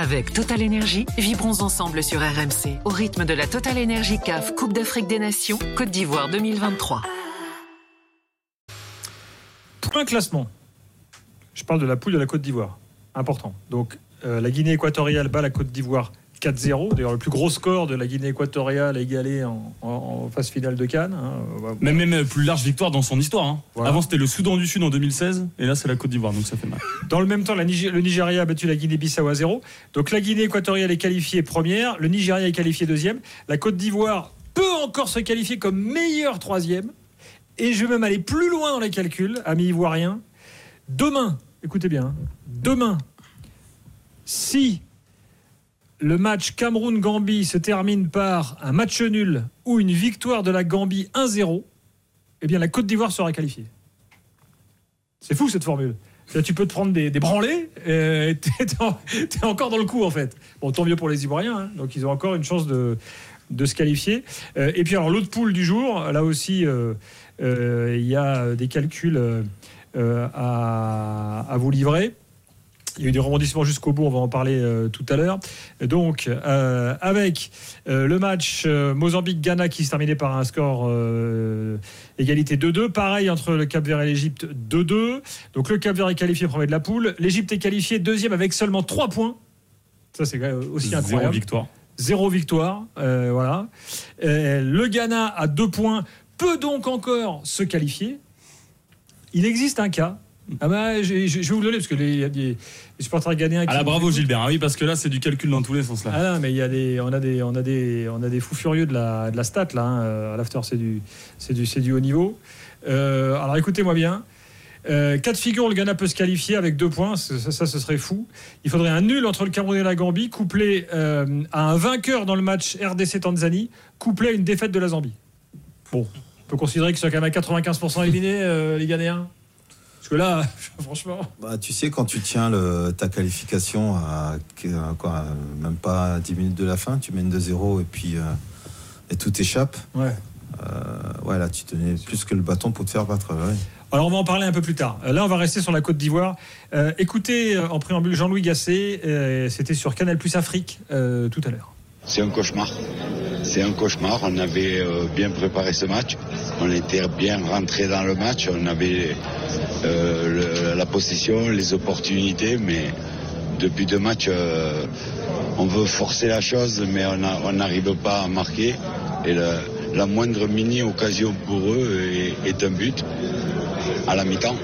Avec Total Énergie, vibrons ensemble sur RMC au rythme de la Total Énergie CAF Coupe d'Afrique des Nations Côte d'Ivoire 2023. Point classement. Je parle de la poule de la Côte d'Ivoire. Important. Donc euh, la Guinée équatoriale bat la Côte d'Ivoire 4-0. D'ailleurs, le plus gros score de la Guinée équatoriale égalé en, en, phase finale de Cannes. Hein. Même, même plus large victoire dans son histoire. Hein. Voilà. Avant, c'était le Soudan du Sud en 2016, et là, c'est la Côte d'Ivoire, donc ça fait mal. Dans le même temps, la Niger, le Nigeria a battu la Guinée-Bissau à 0. Donc la Guinée équatoriale est qualifiée première, le Nigeria est qualifié deuxième. La Côte d'Ivoire peut encore se qualifier comme meilleur troisième. Et je vais même aller plus loin dans les calculs, amis ivoiriens. Demain, écoutez bien, demain, si le match Cameroun-Gambie se termine par un match nul ou une victoire de la Gambie 1-0, eh bien la Côte d'Ivoire sera qualifiée. C'est fou cette formule. Tu peux te prendre des, branlés et t'es encore dans le coup en fait. Bon, tant mieux pour les Ivoiriens, hein. donc ils ont encore une chance de, se qualifier. Euh, et puis alors l'autre poule du jour, là aussi, euh, euh, il y a des calculs à vous livrer. Il y a eu des rebondissements jusqu'au bout, on va en parler euh, tout à l'heure. Donc, euh, avec euh, le match Mozambique-Ghana qui se terminait par un score égalité 2-2. Pareil entre le Cap-Vert et l'Égypte, 2-2. Donc, le Cap-Vert est qualifié premier de la poule. L'Égypte est qualifié deuxième avec seulement 3 points. Ça, c'est aussi incroyable. Zéro victoire. Zéro victoire. voilà. le Ghana à 2 points peut donc encore se qualifier. Il existe un cas ah bah, je, je, je, vais vous le donner parce que les, y a des, les supporters ghanéens. Ah là, bravo Gilbert. Ah oui, parce que là, c'est du calcul dans tous les sens là. Ah non, mais il y a des, on a des, on a des, on a des fous furieux de la, de la stat là. Hein. À l'after, c'est du, c'est du, c'est du haut niveau. Euh, alors, écoutez-moi bien. Euh, quatre figures, le Ghana peut se qualifier avec deux points. Ça, ça, ce serait fou. Il faudrait un nul entre le Cameroun et la Gambie, couplé euh, à un vainqueur dans le match RDC-Tanzanie, couplé à une défaite de la Zambie. Bon, on peut considérer qu'ils sont quand même à 95% éliminés, euh, les Ghanéens. Parce que là, franchement. Bah, tu sais, quand tu tiens le, ta qualification à, à, quoi, même pas 10 minutes de la fin, tu mènes 2-0 et puis euh, et tout échappe. Ouais. Euh, ouais, là, tu tenais plus que le bâton pour te faire battre. Ouais. Alors, on va en parler un peu plus tard. Là, on va rester sur la Côte d'Ivoire. Euh, écoutez, en préambule, Jean-Louis Gasset, euh, c'était sur Canal Plus Afrique euh, tout à l'heure. C'est un cauchemar. C'est un cauchemar. On avait euh, bien préparé ce match. On était bien rentré dans le match. On avait euh, la possession, les opportunités, mais depuis deux matchs, euh, on veut forcer la chose, mais on n'arrive pas à marquer. Et la moindre mini occasion pour eux est un but à la mi-temps.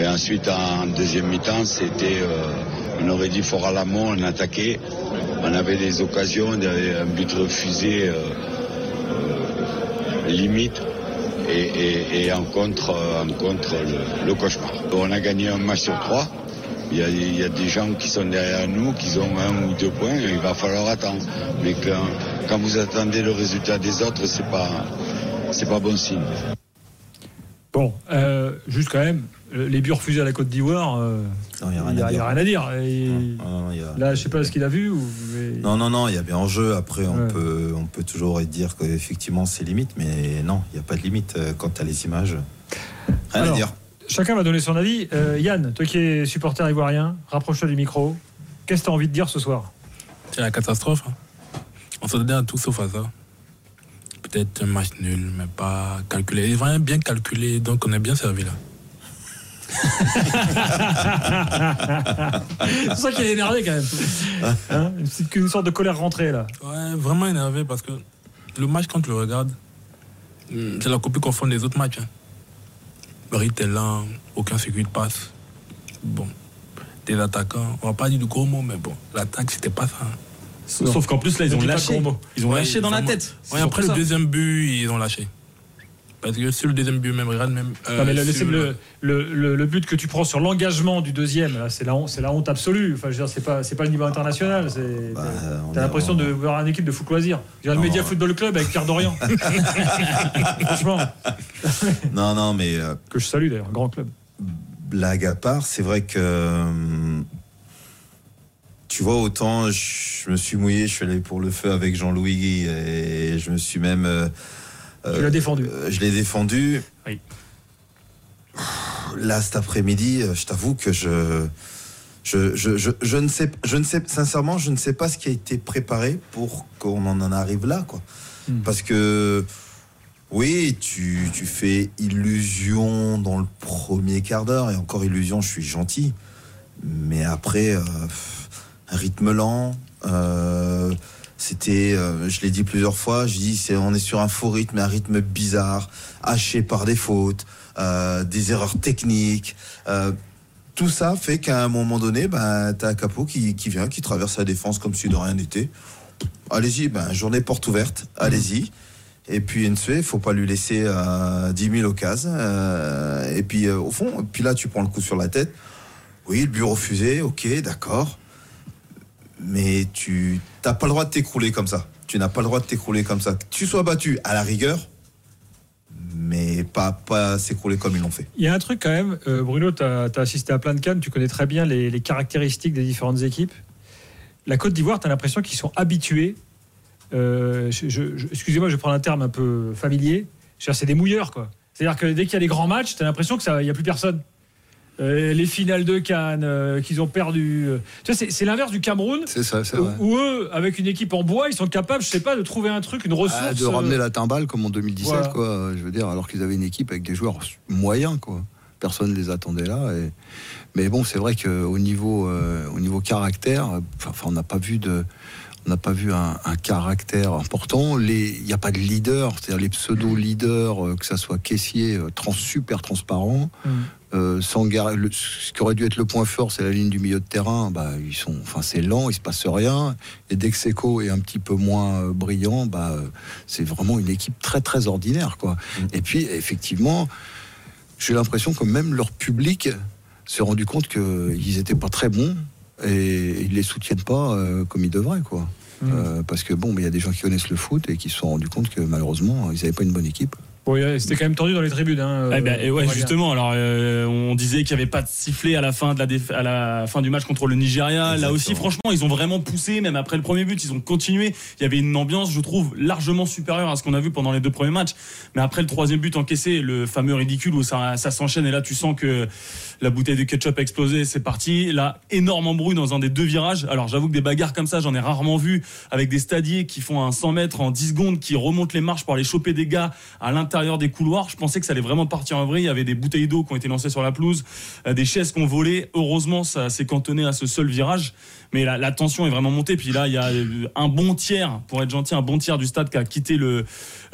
Et ensuite, en deuxième mi-temps, c'était, euh, on aurait dit fort à l'amont, on attaquait. On avait des occasions, un but refusé euh, euh, limite. Et, et, et, en contre, en contre le, le, cauchemar. On a gagné un match sur trois. Il y, a, il y, a, des gens qui sont derrière nous, qui ont un ou deux points, il va falloir attendre. Mais quand, quand vous attendez le résultat des autres, c'est pas, c'est pas bon signe. Bon, euh, juste quand même, les buts refusés à la Côte d'Ivoire, euh, il n'y a, a, rien à dire. Et non, non, a... Là, je sais pas ce qu'il a vu. Ou... Mais... Non, non, non, il y a bien en jeu. Après, on, ouais. peut, on peut toujours dire qu'effectivement, c'est limite, mais non, il n'y a pas de limite quant à les images. Rien Alors, à dire. Chacun va donner son avis. Euh, Yann, toi qui es supporter ivoirien, rapproche-toi du micro. Qu'est-ce que tu as envie de dire ce soir? C'est la catastrophe. Hein. On se donne à tout sauf à ça. Peut-être un match nul, mais pas calculé. Les Ivoiriens bien calculé, donc on est bien servi là. c'est ça qu'il est énervé quand même. Hein? Une, petite, une sorte de colère rentrée là. Ouais, vraiment énervé parce que le match, quand tu le regardes, c'est la copie qu'on fait des autres matchs. Hein. Rythme est lent, aucun circuit de passe. Bon, des attaquants, on va pas dire du gros mot, mais bon, l'attaque, c'était pas ça. Hein. Sauf qu'en plus, là, ils ont lâché. Ils ont ouais, lâché dans la tête. Ouais, après le deuxième but, ils ont lâché. Parce que sur le deuxième but, même, regarde même. Euh, non, mais le, le, le, le, but que tu prends sur l'engagement du deuxième, c'est la, honte, la honte absolue. Enfin, je veux dire, c'est pas, c'est pas le niveau international. Bah, T'as l'impression de voir une équipe de foot loisir. Le Média Football Club avec Pierre Dorian. Franchement. Non, non, mais. Euh, que je salue d'ailleurs, grand club. Blague à part, c'est vrai que. Tu vois, autant je me suis mouillé, je suis allé pour le feu avec Jean-Louis et je me suis même. Euh, tu l'as défendu. Euh, je l'ai défendu. Oui. Là, cet après-midi, je t'avoue que je Je, je, je, je ne sais, je ne sais, sincèrement, je ne sais pas ce qui a été préparé pour qu'on en arrive là, quoi. Hmm. Parce que, oui, tu, tu fais illusion dans le premier quart d'heure, et encore illusion, je suis gentil. Mais après, euh, rythme lent, euh, c'était, euh, je l'ai dit plusieurs fois, je dis, c'est, on est sur un faux rythme, un rythme bizarre, haché par des fautes, euh, des erreurs techniques. euh, tout ça fait qu'à un moment donné, ben, tu as un capot qui, qui vient, qui traverse la défense comme si de rien n'était. Allez-y, ben, journée porte ouverte, allez-y. Et puis Ensue, il faut pas lui laisser euh, 10 000 occasions. euh, et puis euh, au fond, puis là tu prends le coup sur la tête. Oui, le but refusé, ok, d'accord. Mais tu n'as pas le droit de t'écrouler comme ça. Tu n'as pas le droit de t'écrouler comme ça. Que tu sois battu à la rigueur, mais pas, pas s'écrouler comme ils l'ont fait. Il y a un truc quand même, euh, Bruno, tu as, assisté à plein de cannes, tu connais très bien les, caractéristiques des différentes équipes. La Côte d'Ivoire, tu as l'impression qu'ils sont habitués. euh, Excusez-moi, je prends un terme un peu familier. C'est des mouilleurs, quoi. C'est-à-dire que dès qu'il y a des grands matchs, tu as l'impression qu'il n'y a plus personne. Euh, les finales de Cannes euh, qu'ils ont perdu. euh, c'est- l'inverse du Cameroun. C'est ça, c'est Où, vrai. où eux, avec une équipe en bois, ils sont capables, je sais pas, de trouver un truc, une ressource. Ah, de ramener la timbale comme en 2017, Voilà. quoi. Je veux dire, alors qu'ils avaient une équipe avec des joueurs moyens, quoi. Personne ne les attendait là. Et... Mais bon, c'est vrai qu'au niveau, euh, au niveau caractère, enfin, on n'a pas vu de. On n'a pas vu un, un caractère important. Il n'y a pas de leader, c'est-à-dire les pseudo-leaders, euh, que ça soit caissier, euh, trans, super transparent. Mm. Euh, le- ce qui aurait dû être le point fort, c'est la ligne du milieu de terrain. Bah, ils sont, enfin, c'est lent, il se passe rien. Et dès que Seco est un petit peu moins euh, brillant, bah, euh, c'est vraiment une équipe très très ordinaire, quoi. Mm. Et puis, effectivement, j'ai l'impression que même leur public s'est rendu compte qu'ils n'étaient pas très bons et ils les soutiennent pas euh, comme ils devraient, quoi. Mm. Euh, parce que bon, mais il y a des gens qui connaissent le foot et qui se sont rendus compte que malheureusement, ils n'avaient pas une bonne équipe. A- C'était quand même tendu dans les tribunes. Hein, Eh ben, et ouais, justement. Alors, euh, on disait qu'il n'y avait pas de sifflet à la fin de la déf- à la fin du match contre le Nigeria. Là aussi, franchement, ils ont vraiment poussé. Même après le premier but, ils ont continué. Il y avait une ambiance, je trouve, largement supérieure à ce qu'on a vu pendant les deux premiers matchs. Mais après le troisième but encaissé, le fameux ridicule où ça, ça s'enchaîne et là, tu sens que la bouteille de ketchup a explosé. C'est parti. Là, énorme embrouille dans un des deux virages. Alors, j'avoue que des bagarres comme ça, j'en ai rarement vu avec des stadiers qui font un 100 mètres en 10 secondes, qui remontent les marches pour aller choper des gars à des couloirs. Je pensais que ça allait vraiment partir en vrille. Il y avait des bouteilles d'eau qui ont été lancées sur la pelouse, euh, des chaises qui ont volé. Heureusement, ça s'est cantonné à ce seul virage. Mais la, la tension est vraiment montée. Puis là, il y a euh, un bon tiers, pour être gentil, un bon tiers du stade qui a quitté le,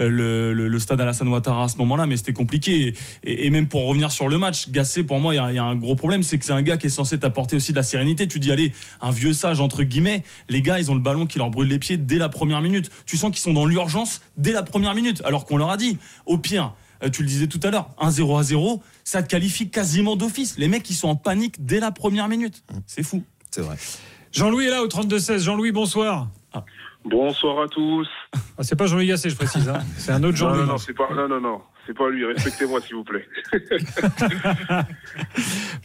euh, le, le- le stade Alassane Ouattara à ce moment-là. Mais c'était compliqué. Et, et même pour revenir sur le match, Gassé, pour moi, il y a, il y a un gros problème. C'est que c'est un gars qui est censé t'apporter aussi de la sérénité. Tu dis, allez, un vieux sage, entre guillemets. Les gars, ils ont le ballon qui leur brûle les pieds dès la première minute. Tu sens qu'ils sont dans l'urgence dès la première minute. Alors qu'on leur a dit, au pire, euh, tu le disais tout à l'heure, 1-0 à 0, ça te qualifie quasiment d'office. Les mecs, ils sont en panique dès la première minute. C'est fou. C'est vrai. Jean-Louis est là au 32-16. Jean-Louis, bonsoir. Bonsoir à tous. Ah, c'est pas Jean-Louis Gasset, je précise. hein. C'est un autre Non, Jean-Louis. non, non, c'est pas, non, non, non, c'est pas lui. Respectez-moi, s'il vous plaît.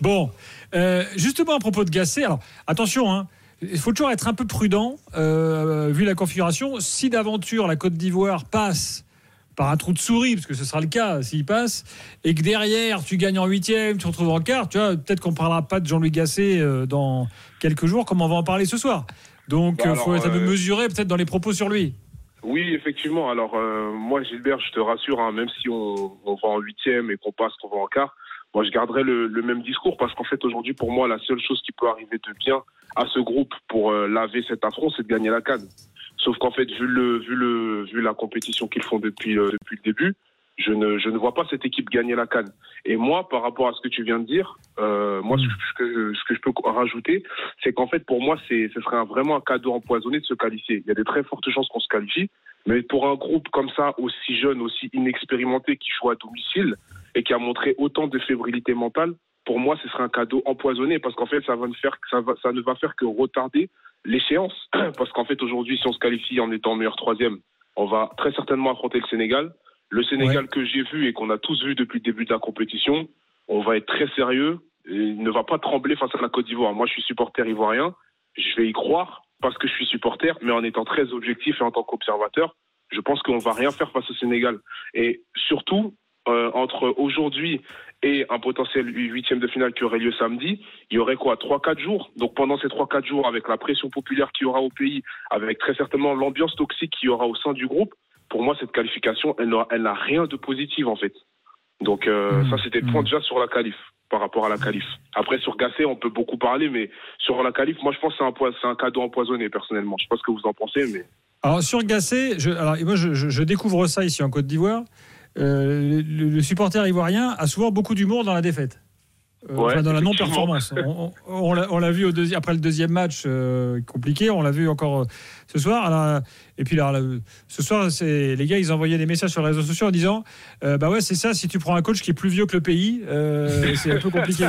Bon, euh, justement à propos de Gasset, alors attention, hein, il faut toujours être un peu prudent euh, vu la configuration. Si d'aventure la Côte d'Ivoire passe par un trou de souris, parce que ce sera le cas s'il passe, et que derrière tu gagnes en huitième, tu te retrouves en quart, tu vois, peut-être qu'on parlera pas de Jean-Louis Gasset euh, dans quelques jours, comme on va en parler ce soir. Donc Bah il alors, faut être un peu euh, mesuré peut-être dans les propos sur lui. Oui, effectivement. Alors, euh, moi, Gilbert, je te rassure, hein, même si on, on va en huitième et qu'on passe, qu'on va en quart, moi, je garderai le, le même discours parce qu'en fait, aujourd'hui, pour moi, la seule chose qui peut arriver de bien à ce groupe pour euh, laver cet affront, c'est de gagner la canne. Sauf qu'en fait, vu, le, vu, le, vu la compétition qu'ils font depuis, euh, depuis le début, je ne, je ne vois pas cette équipe gagner la canne. Et moi, par rapport à ce que tu viens de dire, euh, moi, ce, que, ce que je peux rajouter, c'est qu'en fait, pour moi, ce serait un- vraiment un cadeau empoisonné de se qualifier. Il y a des très fortes chances qu'on se qualifie, mais pour un groupe comme ça, aussi jeune, aussi inexpérimenté, qui joue à domicile et qui a montré autant de fébrilité mentale, pour moi, ce serait un cadeau empoisonné parce qu'en fait, ça, va ne faire, ça, va, ça ne va faire que retarder l'échéance. Parce qu'en fait, aujourd'hui, si on se qualifie en étant meilleur troisième, on va très certainement affronter le Sénégal. Le Sénégal que j'ai vu et qu'on a tous vu depuis le début de la compétition, on va être très sérieux. Et il ne va pas trembler face à la Côte d'Ivoire. Moi, je suis supporter ivoirien. Je vais y croire parce que je suis supporter, mais en étant très objectif et en tant qu'observateur, je pense qu'on va rien faire face au Sénégal. Et surtout, euh, entre aujourd'hui et un potentiel huitième de finale qui aurait lieu samedi, il y aurait quoi Trois, quatre jours? Donc pendant ces trois, quatre jours, avec la pression populaire qu'il y aura au pays, avec très certainement l'ambiance toxique qu'il y aura au sein du groupe, pour moi, cette qualification, elle n'a, rien de positif en fait. Donc euh, Mmh. ça, c'était le point déjà sur la qualif, par rapport à la qualif. Après, sur Gasset, on peut beaucoup parler, mais sur la qualif, moi, je pense que c'est un, poi- c'est un cadeau empoisonné, personnellement. Je sais pas ce que vous en pensez, mais... Alors sur Gasset, je, alors, moi je, je- je découvre ça ici en Côte d'Ivoire. Euh, le, le supporter ivoirien a souvent beaucoup d'humour dans la défaite. Euh, Ouais, enfin, dans la non-performance. On, on- on l'a- vu au deuxi- après le deuxième match euh, compliqué, on l'a vu encore ce soir. Alors, et puis là, ce soir, c'est les gars, ils envoyaient des messages sur les réseaux sociaux en disant, bah ouais, c'est ça. Si tu prends un coach qui est plus vieux que le pays, c'est un peu compliqué.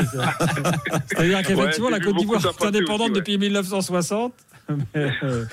C'est-à-dire qu'effectivement, Ouais, la Côte d'Ivoire est indépendante aussi, ouais. depuis 1960. Euh,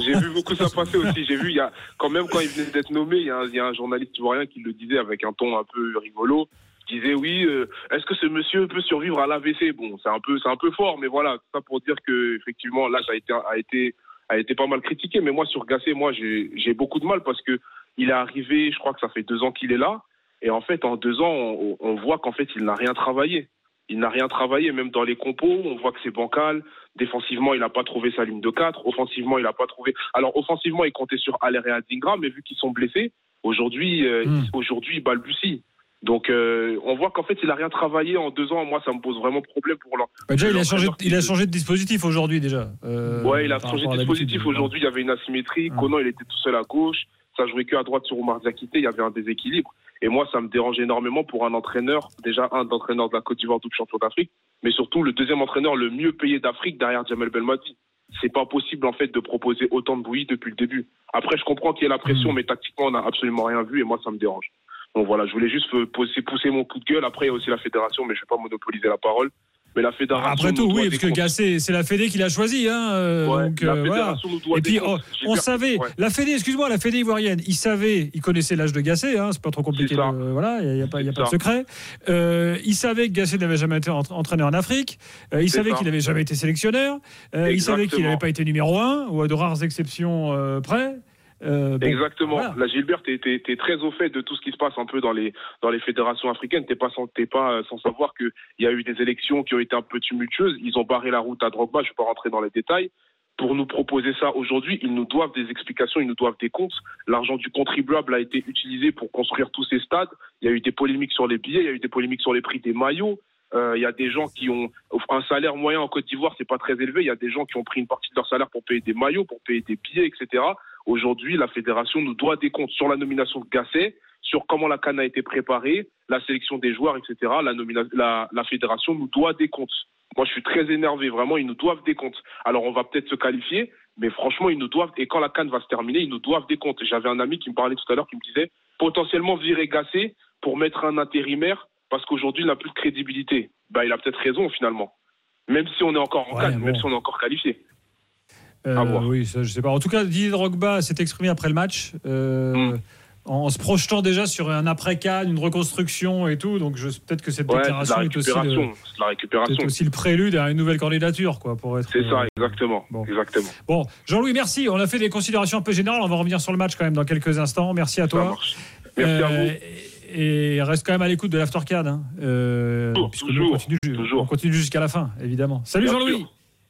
J'ai vu beaucoup ça passer aussi. J'ai vu, il y a, quand même, quand il venait d'être nommé, il y, a un, journaliste ivoirien qui le disait avec un ton un peu rigolo. Il disait oui, euh, est-ce que ce monsieur peut survivre à l'AVC Bon, c'est un peu, c'est un peu fort, mais voilà, ça pour dire que effectivement, ça a été, a été, a été pas mal critiqué. Mais moi, sur Gasset, moi, j'ai beaucoup de mal parce que il est arrivé, je crois que ça fait deux ans qu'il est là, et en fait, en deux ans, on voit qu'en fait, il n'a rien travaillé. Il n'a rien travaillé, même dans les compos, on voit que c'est bancal. Défensivement, il n'a pas trouvé sa ligne de 4. Offensivement, il n'a pas trouvé. Alors, offensivement, il comptait sur Aller et Adingra, mais vu qu'ils sont blessés, aujourd'hui, euh, Mm. aujourd'hui, il balbutie. Donc, euh, on voit qu'en fait, il n'a rien travaillé en deux ans. Moi, ça me pose vraiment problème pour l'en- Bah, déjà, il a changé, qui- il a changé de dispositif aujourd'hui déjà. euh, Ouais, il a changé de dispositif. Aujourd'hui, il y avait une asymétrie. Mm. Conan, il était tout seul à gauche. Ça jouait que à droite sur Oumar Diakité. Il y avait un déséquilibre. Et moi, ça me dérange énormément pour un entraîneur, déjà un d'entraîneur de la Côte d'Ivoire, double champion d'Afrique, mais surtout le deuxième entraîneur le mieux payé d'Afrique derrière Jamel Belmadi. C'est pas possible, en fait, de proposer autant de bouillie depuis le début. Après, je comprends qu'il y ait la pression, Mm. mais tactiquement, on n'a absolument rien vu et moi, ça me dérange. Donc voilà, je voulais juste euh, pousser, mon coup de gueule. Après, il y a aussi la fédération, mais je vais pas monopoliser la parole. Mais la fédération. Après tout, oui, parce que. Gasset, c'est la Fédé qui l'a choisi. Hein, euh, Ouais, donc, la euh, voilà. fédération nous doit Et puis, oh, on savait, ouais. la Fédé, excuse-moi, la Fédé ivoirienne, il savait, il connaissait l'âge de Gasset, hein, c'est pas trop compliqué. De- voilà, il n'y a, pas, y a pas de secret. Euh, il savait que Gasset n'avait jamais été ent- entraîneur en Afrique. Euh, il savait qu'il n'avait jamais été sélectionneur. Euh, il savait qu'il n'avait pas été numéro un, ou à de rares exceptions euh, près. Euh, bon, Exactement. voilà. Là, Gilbert, t'es es, très au fait de tout ce qui se passe un peu dans les dans les fédérations africaines. T'es pas sans t'es pas euh, sans savoir que il y a eu des élections qui ont été un peu tumultueuses. Ils ont barré la route à Drogba. Je vais pas rentrer dans les détails. Pour nous proposer ça aujourd'hui, ils nous doivent des explications, ils nous doivent des comptes. L'argent du contribuable a été utilisé pour construire tous ces stades. Il y a eu des polémiques sur les billets, il y a eu des polémiques sur les prix des maillots. Euh, il y a des gens qui ont un salaire moyen en Côte d'Ivoire, c'est pas très élevé. Il y a des gens qui ont pris une partie de leur salaire pour payer des maillots, pour payer des billets, etc. Aujourd'hui, la fédération nous doit des comptes sur la nomination de Gasset, sur comment la canne a été préparée, la sélection des joueurs, etc. La, nomina- la, la fédération nous doit des comptes. Moi, je suis très énervé. Vraiment, ils nous doivent des comptes. Alors, on va peut-être se qualifier, mais franchement, ils nous doivent. Et quand la canne va se terminer, ils nous doivent des comptes. J'avais un ami qui me parlait tout à l'heure, qui me disait potentiellement virer Gasset pour mettre un intérimaire parce qu'aujourd'hui, il n'a plus de crédibilité. Bah, il a peut-être raison finalement. Même si on est encore en Ouais, canne, bon. même si on est encore qualifié. Euh, oui, ça, je sais pas. En tout cas, Didier Drogba s'est exprimé après le match. euh, Mm. En se projetant déjà sur un après-can, une reconstruction et tout, donc peut-être que cette Ouais, déclaration la est aussi, le, récupération. La peut-être aussi le prélude à une nouvelle candidature, quoi, pour être. C'est ça, euh, exactement. bon. Exactement. Bon, Jean-Louis, merci. On a fait des considérations un peu générales. On va revenir sur le match quand même dans quelques instants. Merci à Ça toi. marche. Merci à vous. Et reste quand même à l'écoute de l'Aftercard. Hein. Euh, Toujours, puisque nous, on continue, toujours. on continue jusqu'à la fin, évidemment. Salut Jean-Louis.